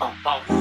宝宝。